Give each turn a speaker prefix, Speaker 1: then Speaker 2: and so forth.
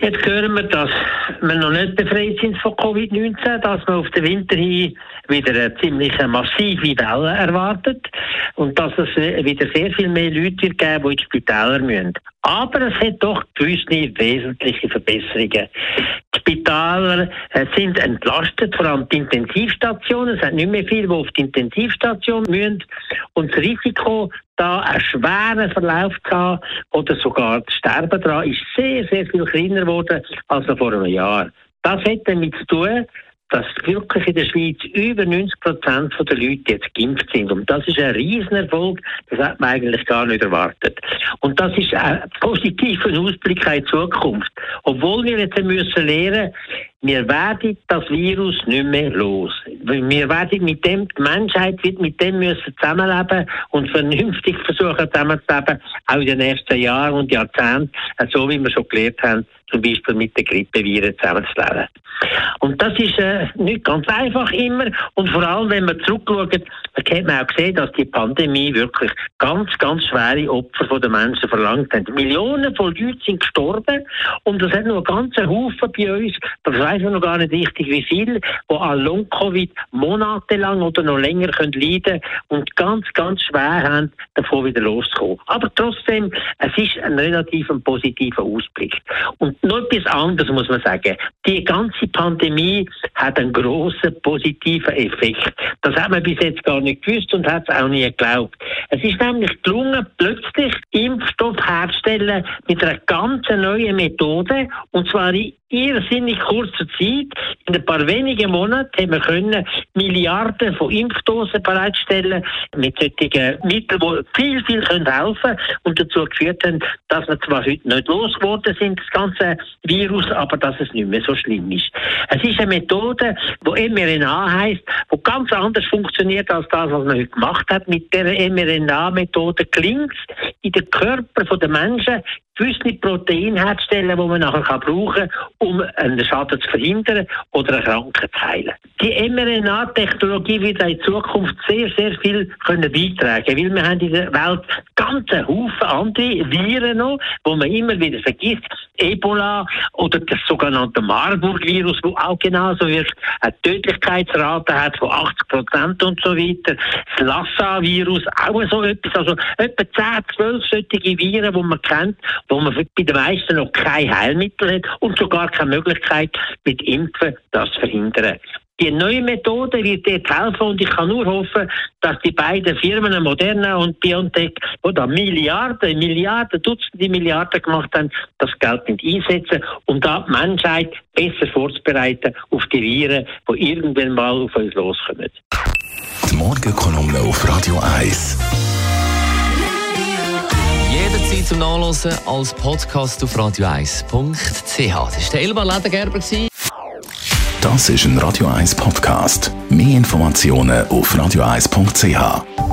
Speaker 1: Jetzt hören wir, dass wir noch nicht befreit sind von Covid-19, dass man auf den Winter hin wieder eine ziemlich massive Welle erwartet und dass es wieder sehr viel mehr Leute wird geben, die ins Spitäler müssen. Aber es hat doch gewisse wesentliche Verbesserungen. Die Spitäler äh, sind entlastet, vor allem die Intensivstationen. Es sind nicht mehr viele, die auf die Intensivstation müssen. Und das Risiko, da einen schweren Verlauf zu haben oder sogar zu sterben daran, ist sehr, sehr viel kleiner geworden als noch vor einem Jahr. Das hat damit zu tun, dass wirklich in der Schweiz über 90 Prozent der Leute jetzt geimpft sind. Und das ist ein Riesenerfolg, das hat man eigentlich gar nicht erwartet. Und das ist ein positiver Ausblick in die Zukunft. Obwohl wir jetzt müssen lernen, wir werden das Virus nicht mehr los. Wir werden mit dem, die Menschheit wird mit dem müssen zusammenleben und vernünftig versuchen zusammenzuleben, auch in den nächsten Jahren und Jahrzehnten, so wie wir schon gelernt haben, zum Beispiel mit den Grippeviren zusammenzuleben. Und das ist äh, nicht ganz einfach immer. Und vor allem, wenn man zurückschaut, hat man auch gesehen, dass die Pandemie wirklich ganz, ganz schwere Opfer von den Menschen verlangt hat. Millionen von Leuten sind gestorben und es hat noch einen ganzen Haufen bei uns, das weiß man noch gar nicht richtig wie viel, die an Long-Covid monatelang oder noch länger können leiden und ganz, ganz schwer haben, davon wieder loszukommen. Aber trotzdem, es ist ein relativ positiver Ausblick. Und noch etwas anderes muss man sagen. Die ganze Pandemie hat einen grossen positiven Effekt. Das hat man bis jetzt gar nicht gewusst und hat es auch nie geglaubt. Es ist nämlich gelungen, plötzlich Impfstoff herzustellen mit einer ganz neuen Methode und zwar in irrsinnig kurzer Zeit, in ein paar wenigen Monaten, haben wir können Milliarden von Impfdosen bereitstellen mit solchen Mitteln, die viel, viel können helfen und dazu geführt haben, dass wir zwar heute nicht losgeworden sind, das ganze Virus, aber dass es nicht mehr so schlimm ist. Es ist eine Methode, die mRNA heißt, die ganz anders funktioniert als das, was man heute gemacht hat. Mit der mRNA-Methode klingt es in den Körper der Menschen gewisse Proteine herzustellen, die man nachher brauchen kann, um einen Schaden zu verhindern oder eine Krankheit zu heilen. Die mRNA-Technologie wird in Zukunft sehr, sehr viel können beitragen weil wir haben in der Welt ganze Haufen andere Viren noch, die man immer wieder vergisst. Ebola oder das sogenannte Marburg-Virus, wo auch genauso wirkt, eine Tödlichkeitsrate hat von 80 Prozent und so weiter. Das Lassa-Virus, auch so etwas. Also etwa 10, 12 solche Viren, die man kennt, wo man bei den meisten noch kein Heilmittel hat und sogar keine Möglichkeit, mit Impfen das verhindern. Die neue Methode wird dort helfen und ich kann nur hoffen, dass die beiden Firmen, Moderna und BioNTech, die da Milliarden, Milliarden, Dutzende Milliarden gemacht haben, das Geld nicht einsetzen, um da die Menschheit besser vorzubereiten auf die Viren, die irgendwann mal auf uns loskommen.
Speaker 2: Die Morgenkolumne auf Radio 1
Speaker 3: Nachlesen als Podcast auf radio1.ch. Das war Elmar Ledergerber.
Speaker 2: Das ist ein Radio 1 Podcast. Mehr Informationen auf radio1.ch.